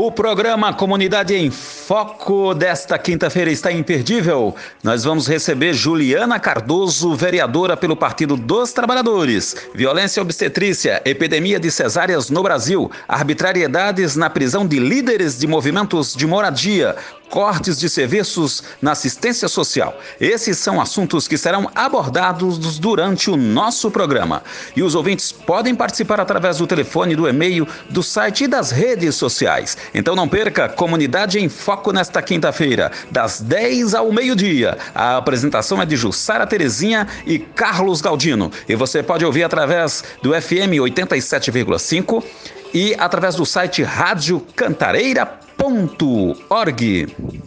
O programa Comunidade em Foco desta quinta-feira está imperdível. Nós vamos receber Juliana Cardoso, vereadora pelo Partido dos Trabalhadores. Violência obstetrícia, epidemia de cesáreas no Brasil, arbitrariedades na prisão de líderes de movimentos de moradia, cortes de serviços na assistência social. Esses são assuntos que serão abordados durante o nosso programa. E os ouvintes podem participar através do telefone, do e-mail, do site e das redes sociais. Então não perca Comunidade em Foco nesta quinta-feira, das 10 ao meio-dia. A apresentação é de Jussara Terezinha e Carlos Galdino. E você pode ouvir através do FM 87,5 e através do site radiocantareira.org.